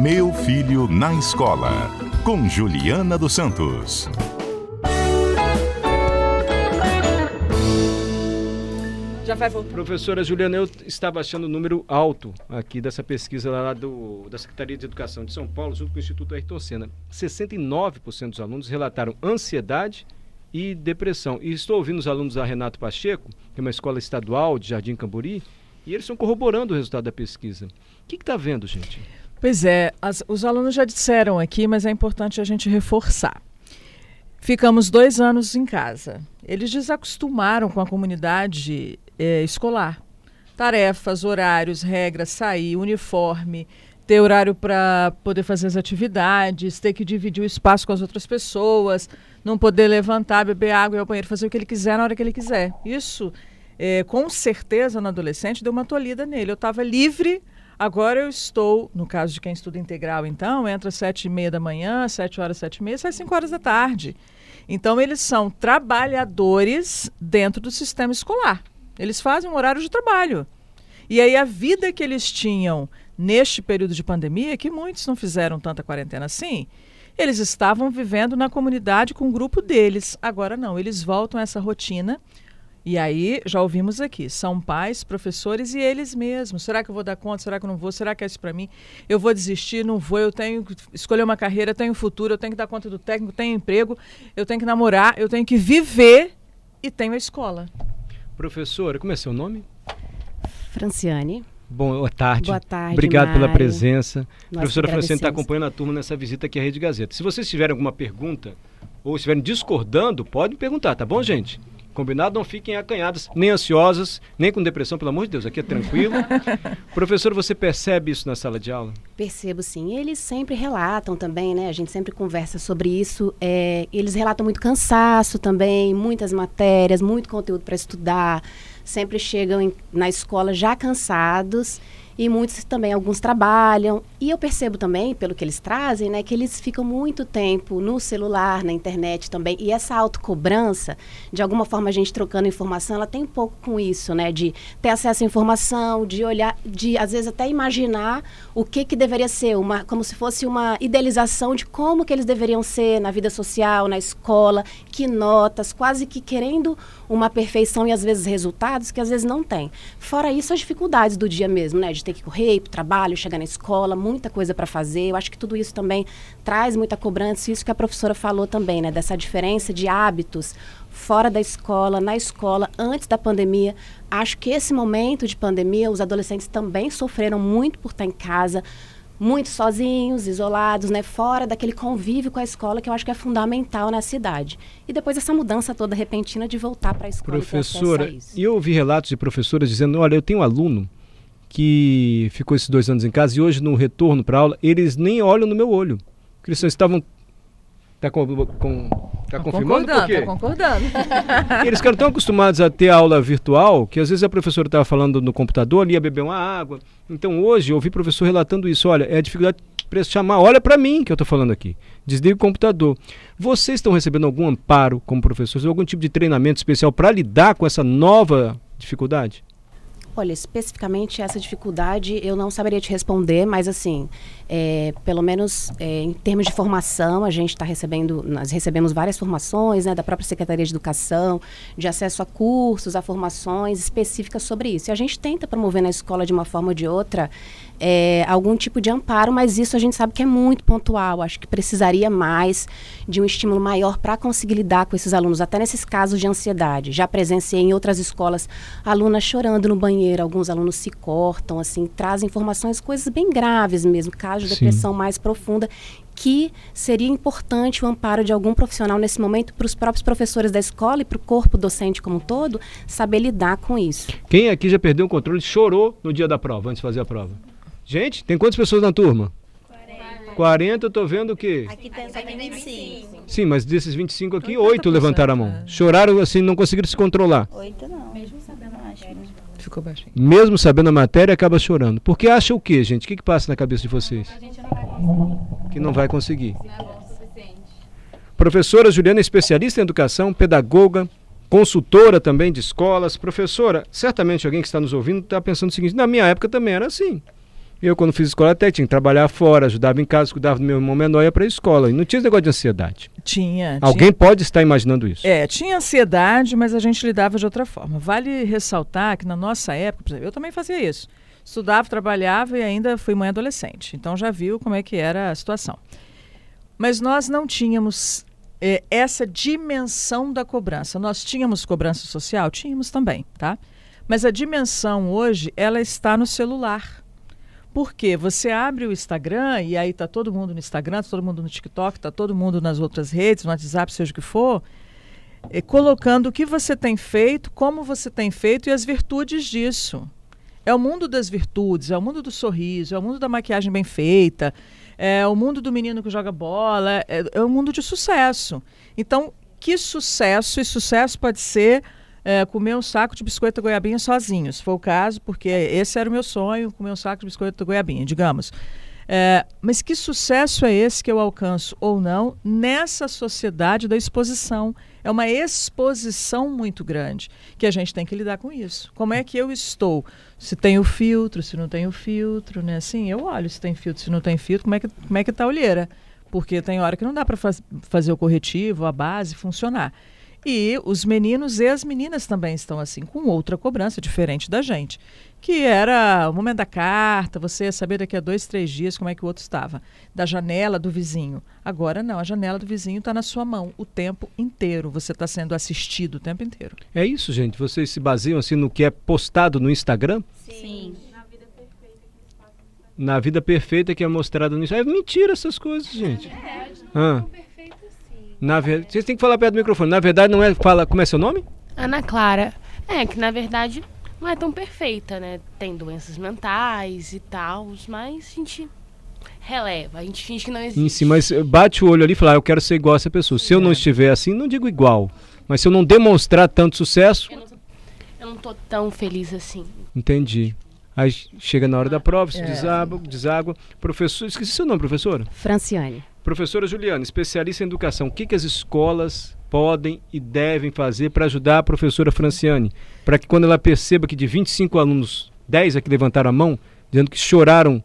Meu Filho na Escola, com Juliana dos Santos. Já vai voltar. Professora Juliana, eu estava achando o número alto aqui dessa pesquisa lá do, da Secretaria de Educação de São Paulo, junto com o Instituto Ayrton Senna. 69% dos alunos relataram ansiedade e depressão. E estou ouvindo os alunos da Renato Pacheco, que é uma escola estadual de Jardim Camburi, e eles estão corroborando o resultado da pesquisa. O que está vendo, gente? Pois é, as, os alunos já disseram aqui, mas é importante a gente reforçar. Ficamos dois anos em casa. Eles desacostumaram com a comunidade eh, escolar. Tarefas, horários, regras, sair, uniforme, ter horário para poder fazer as atividades, ter que dividir o espaço com as outras pessoas, não poder levantar, beber água e ir ao banheiro, fazer o que ele quiser na hora que ele quiser. Isso é, com certeza no adolescente deu uma tolhida nele. Eu estava livre, agora eu estou, no caso de quem estuda integral, então, entra às sete e meia da manhã, sete horas, sete e meia, sai cinco horas da tarde. Então, eles são trabalhadores dentro do sistema escolar. Eles fazem um horário de trabalho. E aí, a vida que eles tinham neste período de pandemia, que muitos não fizeram tanta quarentena assim, eles estavam vivendo na comunidade com o grupo deles. Agora não, eles voltam a essa rotina e aí, já ouvimos aqui, são pais, professores e eles mesmos. Será que eu vou dar conta? Será que eu não vou? Será que é isso para mim? Eu vou desistir? Não vou? Eu tenho que escolher uma carreira, eu tenho futuro, eu tenho que dar conta do técnico, tenho emprego, eu tenho que namorar, eu tenho que viver e tenho a escola. Professora, como é seu nome? Franciane. Boa tarde. Boa tarde. Obrigado Mário. pela presença. Nós Professora Franciane está acompanhando a turma nessa visita aqui à Rede Gazeta. Se vocês tiverem alguma pergunta ou estiverem discordando, podem perguntar, tá bom, gente? Combinado? Não fiquem acanhadas, nem ansiosas, nem com depressão, pelo amor de Deus, aqui é tranquilo. Professor, você percebe isso na sala de aula? Percebo sim. Eles sempre relatam também, né? A gente sempre conversa sobre isso. É, eles relatam muito cansaço também, muitas matérias, muito conteúdo para estudar. Sempre chegam em- na escola já cansados e muitos também, alguns trabalham. E eu percebo também, pelo que eles trazem, né, que eles ficam muito tempo no celular, na internet também. E essa autocobrança, de alguma forma a gente trocando informação, ela tem um pouco com isso, né? De ter acesso à informação, de olhar, de às vezes até imaginar o que que deveria ser, uma, como se fosse uma idealização de como que eles deveriam ser na vida social, na escola, que notas, quase que querendo uma perfeição e às vezes resultados que às vezes não tem. Fora isso, as dificuldades do dia mesmo, né? De ter que correr ir pro trabalho, chegar na escola, muita coisa para fazer. Eu acho que tudo isso também traz muita cobrança, isso que a professora falou também, né? Dessa diferença de hábitos fora da escola, na escola, antes da pandemia. Acho que esse momento de pandemia, os adolescentes também sofreram muito por estar em casa, muito sozinhos, isolados, né, fora daquele convívio com a escola que eu acho que é fundamental na cidade. E depois essa mudança toda repentina de voltar para a escola e Professora, e eu ouvi relatos de professoras dizendo: olha, eu tenho um aluno que ficou esses dois anos em casa e hoje no retorno para aula, eles nem olham no meu olho. Porque eles estavam. Está com, com, tá confirmando por concordando, tá concordando. Eles ficaram tão acostumados a ter aula virtual que às vezes a professora estava falando no computador, ali ia beber uma água. Então hoje eu ouvi professor relatando isso. Olha, é a dificuldade para chamar. Olha para mim que eu estou falando aqui. Desliga o computador. Vocês estão recebendo algum amparo como professores, algum tipo de treinamento especial para lidar com essa nova dificuldade? Olha, especificamente essa dificuldade eu não saberia te responder, mas assim, é, pelo menos é, em termos de formação, a gente está recebendo, nós recebemos várias formações né, da própria Secretaria de Educação, de acesso a cursos, a formações específicas sobre isso. E a gente tenta promover na escola de uma forma ou de outra é, algum tipo de amparo, mas isso a gente sabe que é muito pontual. Acho que precisaria mais de um estímulo maior para conseguir lidar com esses alunos, até nesses casos de ansiedade. Já presenciei em outras escolas alunas chorando no banheiro, alguns alunos se cortam, assim, trazem informações, coisas bem graves mesmo, casos de Sim. depressão mais profunda, que seria importante o amparo de algum profissional nesse momento para os próprios professores da escola e para o corpo docente como um todo saber lidar com isso. Quem aqui já perdeu o controle chorou no dia da prova, antes de fazer a prova? Gente, tem quantas pessoas na turma? 40. 40, eu tô vendo o quê? Aqui tem só tem 25. Sim, mas desses 25 aqui, 80%, oito levantaram a mão. é. Choraram assim, não conseguiram se controlar. Oito não. Mesmo sabendo a matéria. Ficou baixinho. Mesmo sabendo a matéria, acaba chorando. Porque acha o quê, gente? O que, que passa na cabeça de vocês? Que não vai conseguir. Professora Juliana, é especialista em educação, pedagoga, consultora também de escolas. Professora, certamente alguém que está nos ouvindo está pensando o seguinte: na minha época também era assim. Eu, quando fiz escola, até tinha que trabalhar fora, ajudava em casa, cuidava do meu irmão menor, ia para a escola. E não tinha esse negócio de ansiedade. Tinha. Alguém pode estar imaginando isso. É, tinha ansiedade, mas a gente lidava de outra forma. Vale ressaltar que na nossa época, por exemplo, eu também fazia isso. Estudava, trabalhava e ainda fui mãe adolescente. Então já viu como é que era a situação. Mas nós não tínhamos é, essa dimensão da cobrança. Nós tínhamos cobrança social? Tínhamos também, tá? Mas a dimensão hoje, ela está no celular. Porque você abre o Instagram e aí tá todo mundo no Instagram, tá todo mundo no TikTok, tá todo mundo nas outras redes, no WhatsApp, seja o que for, é, colocando o que você tem feito, como você tem feito e as virtudes disso. É o mundo das virtudes, é o mundo do sorriso, é o mundo da maquiagem bem feita, é o mundo do menino que joga bola, é, é o mundo de sucesso. Então, que sucesso? E sucesso pode ser é, comer um saco de biscoito goiabinha sozinho, se for o caso, porque esse era o meu sonho, comer um saco de biscoito goiabinha, digamos. É, mas que sucesso é esse que eu alcanço ou não nessa sociedade da exposição? É uma exposição muito grande que a gente tem que lidar com isso. Como é que eu estou? Se tem o filtro, se não tem o filtro, né? Assim, eu olho se tem filtro, se não tem filtro, como é que, como é que tá a olheira? Porque tem hora que não dá para faz, fazer o corretivo, a base funcionar. E os meninos e as meninas também estão assim, com outra cobrança diferente da gente. Que era o momento da carta, você ia saber daqui a dois, três dias como é que o outro estava. Da janela do vizinho. Agora não, a janela do vizinho está na sua mão o tempo inteiro. Você está sendo assistido o tempo inteiro. É isso, gente? Vocês se baseiam assim no que é postado no Instagram? Sim. Na vida perfeita que é mostrada no Instagram. É mentira essas coisas, gente. É, Ah. perfeito sim. Na ver... Vocês têm que falar perto do microfone. Na verdade, não é. Fala... Como é seu nome? Ana Clara. É, que na verdade não é tão perfeita, né? Tem doenças mentais e tal, mas a gente releva, a gente finge que não existe. Em si, mas bate o olho ali e fala, ah, eu quero ser igual a essa pessoa. Se eu não estiver assim, não digo igual. Mas se eu não demonstrar tanto sucesso, Eu não, eu não tô tão feliz assim. entendi. Aí chega na hora da prova, se É. deságua, deságua. Professor, esqueci seu nome, professora. Franciane. Professora Juliana, especialista em educação, o que, que as escolas podem e devem fazer para ajudar a professora Franciane? Para que quando ela perceba que de 25 alunos, 10 aqui levantaram a mão, dizendo que choraram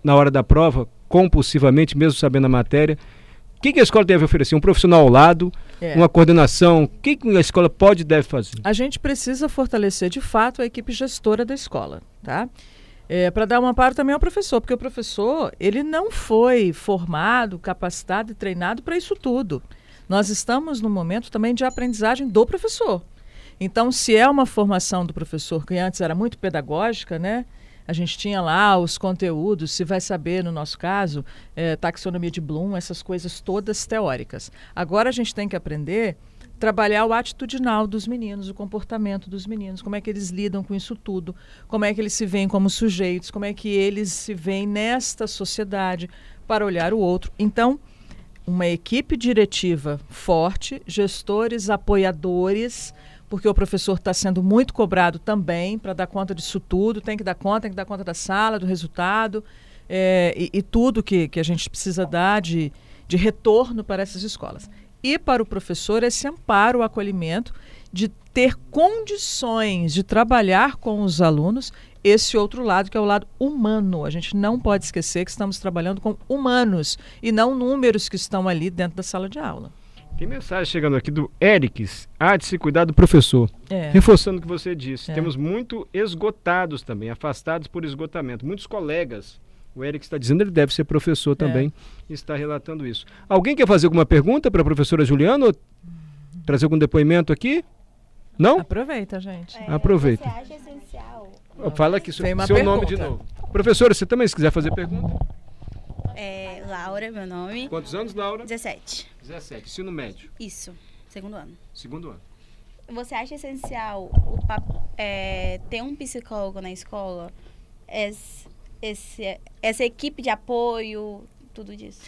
na hora da prova, compulsivamente, mesmo sabendo a matéria, o que, que a escola deve oferecer? Um profissional ao lado, É. uma coordenação, o que, que a escola pode e deve fazer? A gente precisa fortalecer de fato a equipe gestora da escola, tá? É, para dar um amparo também ao professor, porque o professor ele não foi formado, capacitado e treinado para isso tudo. Nós estamos no momento também de aprendizagem do professor. Então, se é uma formação do professor que antes era muito pedagógica, né? A gente tinha lá os conteúdos, se vai saber, no nosso caso, eh, taxonomia de Bloom, essas coisas todas teóricas. Agora a gente tem que aprender trabalhar o atitudinal dos meninos, o comportamento dos meninos, como é que eles lidam com isso tudo, como é que eles se veem como sujeitos, como é que eles se veem nesta sociedade para olhar o outro. Então, uma equipe diretiva forte, gestores apoiadores, porque o professor está sendo muito cobrado também para dar conta disso tudo, tem que dar conta, tem que dar conta da sala, do resultado eh, e, e tudo que, que a gente precisa dar de, de retorno para essas escolas. E para o professor esse amparo, o acolhimento, de ter condições de trabalhar com os alunos esse outro lado, que é o lado humano. A gente não pode esquecer que estamos trabalhando com humanos e não números que estão ali dentro da sala de aula. Tem mensagem chegando aqui do Erics. Há de se cuidar do professor. É. Reforçando o que você disse, É. temos muito esgotados também, afastados por esgotamento. Muitos colegas. O Eric está dizendo, ele deve ser professor também, está relatando isso. Alguém quer fazer alguma pergunta para a professora Juliana? Ou trazer algum depoimento aqui? Não? Aproveita, gente. É, Aproveita. Você acha essencial? Fala aqui seu, seu nome de novo. Professora, você também, se quiser fazer pergunta. É, Laura, meu nome. Quantos anos, Laura? 17. 17. Ensino médio. Isso. Segundo ano. Segundo ano. Você acha essencial o é, ter um psicólogo na escola? Esse, esse- essa equipe de apoio, tudo disso.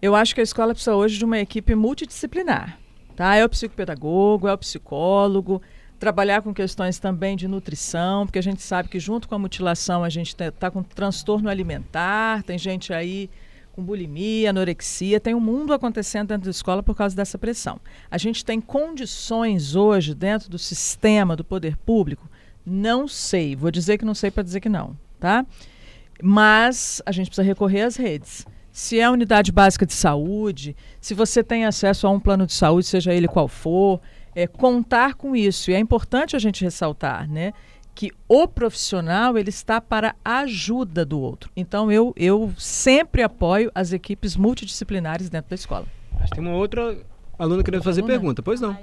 Eu acho que a escola precisa hoje de uma equipe multidisciplinar. Tá? É o psicopedagogo, é o psicólogo, trabalhar com questões também de nutrição, porque a gente sabe que junto com a mutilação a gente está com transtorno alimentar, tem gente aí com bulimia, anorexia, tem um mundo acontecendo dentro da escola por causa dessa pressão. A gente tem condições hoje dentro do sistema do poder público? Não sei, vou dizer que não sei para dizer que não, tá? Mas a gente precisa recorrer às redes. Se é a unidade básica de saúde, se você tem acesso a um plano de saúde, seja ele qual for, é, contar com isso. E é importante a gente ressaltar, né? Que o profissional ele está para a ajuda do outro. Então eu, eu sempre apoio as equipes multidisciplinares dentro da escola. Acho que tem uma outra aluna querendo fazer Aluna? pergunta, pois não.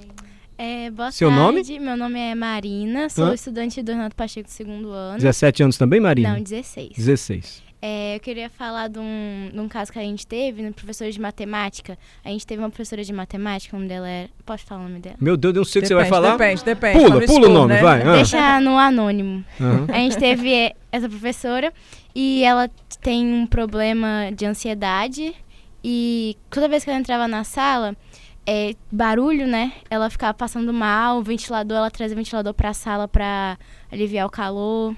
É, boa Seu tarde, meu nome é Marina, sou Hã? estudante do Renato Pacheco do segundo ano. 17 anos também, Marina? Não, 16. 16. É, eu queria falar de um, de um caso que a gente teve, no professor de matemática. A gente teve uma professora de matemática, o nome dela era... Posso falar o nome dela? Meu Deus, eu não sei o que você vai falar. Depende, depende. Pula, pula o nome, né? vai. Ah. Deixa no anônimo. Aham. A gente teve essa professora e ela tem um problema de ansiedade e toda vez que ela entrava na sala, é, barulho, né? Ela ficava passando mal, o ventilador, ela trazia o ventilador pra sala pra aliviar o calor.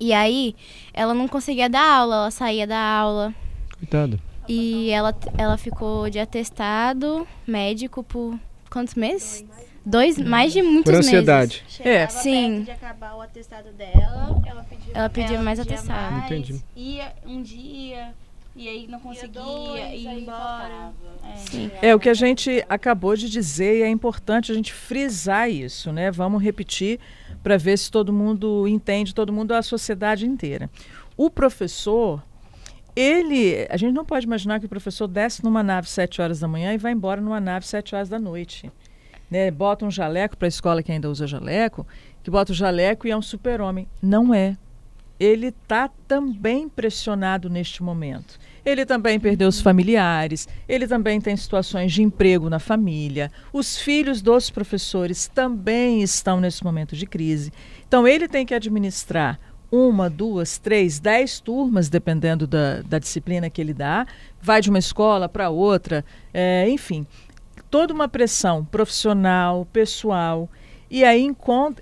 E aí, ela não conseguia dar aula, ela saía da aula. Coitado. E ela, ela ficou de atestado médico por quantos meses? Dois, mais de muitos Por ansiedade. É. Chegava Sim. de acabar o atestado dela, ela pediu, Ela pedia mais atestado. mais, Entendi. Ia um dia, e aí não conseguia, ia embora. É. Sim. É o que a gente acabou de dizer e é importante a gente frisar isso, né? Vamos repetir para ver se todo mundo entende, todo mundo, a sociedade inteira. O professor, ele, a gente não pode imaginar que o professor desce numa nave sete horas da manhã e vai embora numa nave sete horas da noite. Né? Bota um jaleco para a escola que ainda usa jaleco, que bota o jaleco e é um super-homem. Não é. Ele está também pressionado neste momento. Ele também perdeu os familiares, ele também tem situações de emprego na família. Os filhos dos professores também estão nesse momento de crise. Então, ele tem que administrar uma, duas, três, dez turmas, dependendo da, da disciplina que ele dá, vai de uma escola para outra, é, enfim, toda uma pressão profissional, pessoal. E aí,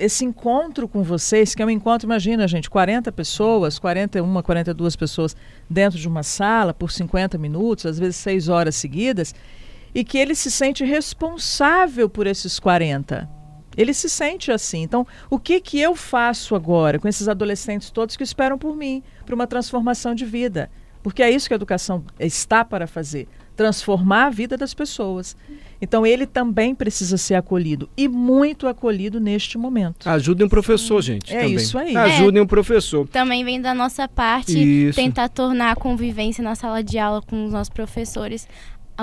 esse encontro com vocês, que é um encontro, imagina, gente, 40 pessoas, 41, 42 pessoas dentro de uma sala por 50 minutos, às vezes 6 horas seguidas, e que ele se sente responsável por esses 40. Ele se sente assim. Então, o que, que eu faço agora com esses adolescentes todos que esperam por mim, para uma transformação de vida? Porque é isso que a educação está para fazer transformar a vida das pessoas. Então ele também precisa ser acolhido e muito acolhido neste momento. Ajudem um professor, gente. É também. isso aí. Ajudem um professor. Também vem da nossa parte Isso. tentar tornar a convivência na sala de aula com os nossos professores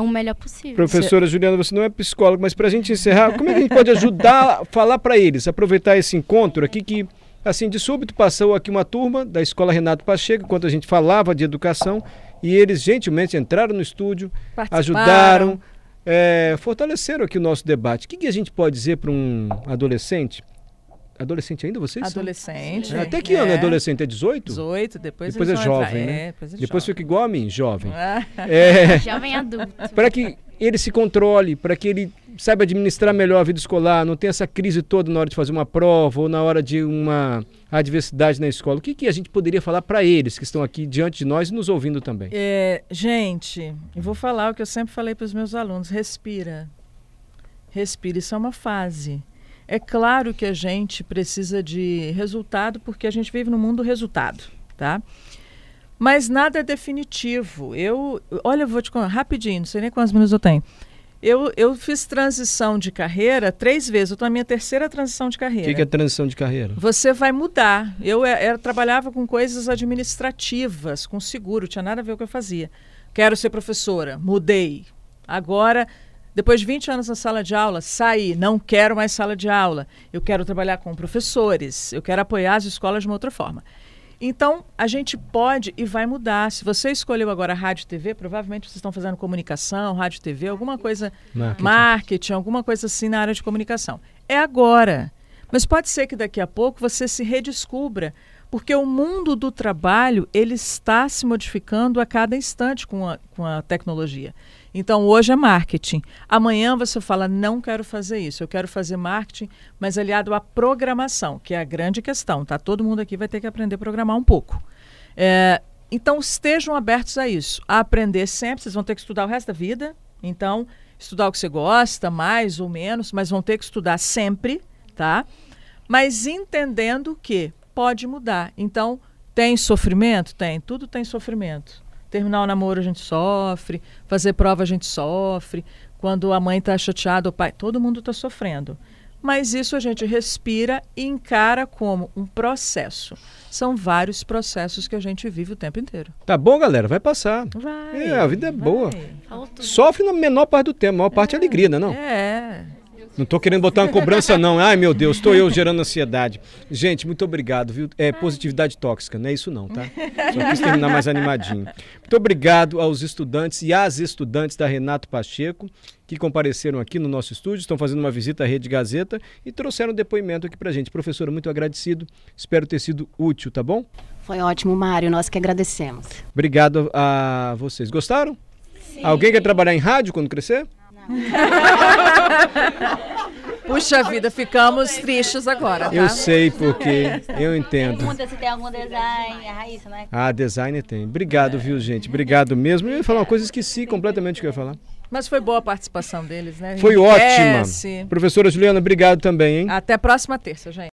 o melhor possível. Professora Juliana, você não é psicóloga, mas para a gente encerrar, como é que a gente pode ajudar falar para eles, aproveitar esse encontro aqui que, assim, de súbito passou aqui uma turma da Escola Renato Pacheco, enquanto a gente falava de educação, e eles gentilmente entraram no estúdio, ajudaram, é, fortaleceram aqui o nosso debate. O que, que a gente pode dizer para um adolescente? Adolescente ainda vocês? Adolescente. É, Até que ano é adolescente? É 18? 18, depois, Depois é jovem, entrar. né? É, depois é Depois jovem. fica igual a mim, jovem. Ah, É, Jovem adulto. para que ele se controle, para que ele saiba administrar melhor a vida escolar, não tenha essa crise toda na hora de fazer uma prova ou na hora de uma adversidade na escola. O que, que a gente poderia falar para eles que estão aqui diante de nós e nos ouvindo também? É, gente, eu vou falar o que eu sempre falei para os meus alunos: respira. Respira, isso é uma fase. É claro que a gente precisa de resultado porque a gente vive no mundo do resultado, tá? Mas nada é definitivo. Eu, olha, eu vou te contar rapidinho, não sei nem quantos minutos eu tenho. Eu, eu fiz transição de carreira três vezes. Eu estou na minha terceira transição de O carreira. que, que é transição de carreira? Você vai mudar. Eu é- era- trabalhava com coisas administrativas, com seguro, tinha nada a ver com o que eu fazia. Quero ser professora, mudei. Agora, depois de 20 anos na sala de aula, saí, não quero mais sala de aula. Eu quero trabalhar com professores, eu quero apoiar as escolas de uma outra forma. Então, a gente pode e vai mudar. Se você escolheu agora rádio e TV, provavelmente vocês estão fazendo comunicação, rádio e TV, alguma coisa Marketing. marketing, alguma coisa assim na área de comunicação. É agora. Mas pode ser que daqui a pouco você se redescubra, porque o mundo do trabalho ele está se modificando a cada instante com a, com a tecnologia. Então hoje é marketing. Amanhã você fala não quero fazer isso, eu quero fazer marketing, mas aliado à programação, que é a grande questão. Tá? Todo mundo aqui vai ter que aprender a programar um pouco. É, então estejam abertos a isso, a aprender sempre. Vocês vão ter que estudar o resto da vida. Então estudar o que você gosta, mais ou menos, mas vão ter que estudar sempre, tá? Mas entendendo que pode mudar. Então, Tem sofrimento? Tem. Tudo tem sofrimento. Terminar o namoro a gente sofre, fazer prova a gente sofre, quando a mãe está chateada, o pai, todo mundo está sofrendo. Mas isso a gente respira e encara como um processo. São vários processos que a gente vive o tempo inteiro. Tá bom, galera? Vai passar. Vai. É, a vida é vai. boa. Sofre na menor parte do tempo, a maior parte é alegria, né? Não? É. Não tô querendo botar uma cobrança, não. Ai, meu Deus, estou eu gerando ansiedade. Gente, muito obrigado, viu? É positividade tóxica, não é isso não, tá? Só quis terminar mais animadinho. Muito obrigado aos estudantes e às estudantes da Renato Pacheco, que compareceram aqui no nosso estúdio, estão fazendo uma visita à Rede Gazeta e trouxeram depoimento aqui pra gente. Professora, muito agradecido. Espero ter sido útil, tá bom? Foi ótimo, Mário. Nós que agradecemos. Obrigado a vocês. Gostaram? Alguém quer trabalhar em rádio quando crescer? Puxa vida, ficamos tristes agora, tá? Eu sei porque, eu entendo. Pergunta se tem algum design, a Raíssa, né? Ah, designer tem. Obrigado, viu, gente? Obrigado mesmo. Eu ia falar uma coisa, esqueci completamente o que eu ia falar. Mas foi boa a participação deles, né? Foi ótima. Professora Juliana, obrigado também, hein? Até próxima terça, gente.